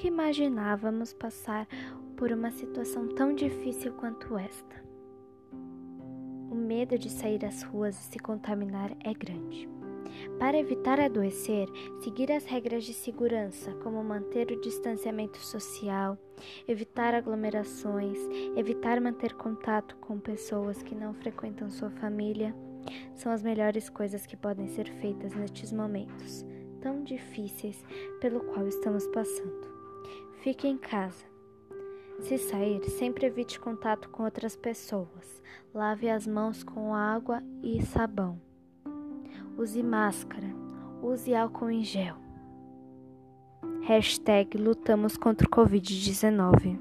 nunca imaginávamos passar por uma situação tão difícil quanto esta. O medo de sair às ruas e se contaminar é grande. Para evitar adoecer, seguir as regras de segurança, como manter o distanciamento social, evitar aglomerações, evitar manter contato com pessoas que não frequentam sua família, são as melhores coisas que podem ser feitas nestes momentos tão difíceis pelo qual estamos passando. Fique em casa. Se sair, sempre evite contato com outras pessoas. Lave as mãos com água e sabão. Use máscara. Use álcool em gel. Hashtag lutamos contra o Covid-19.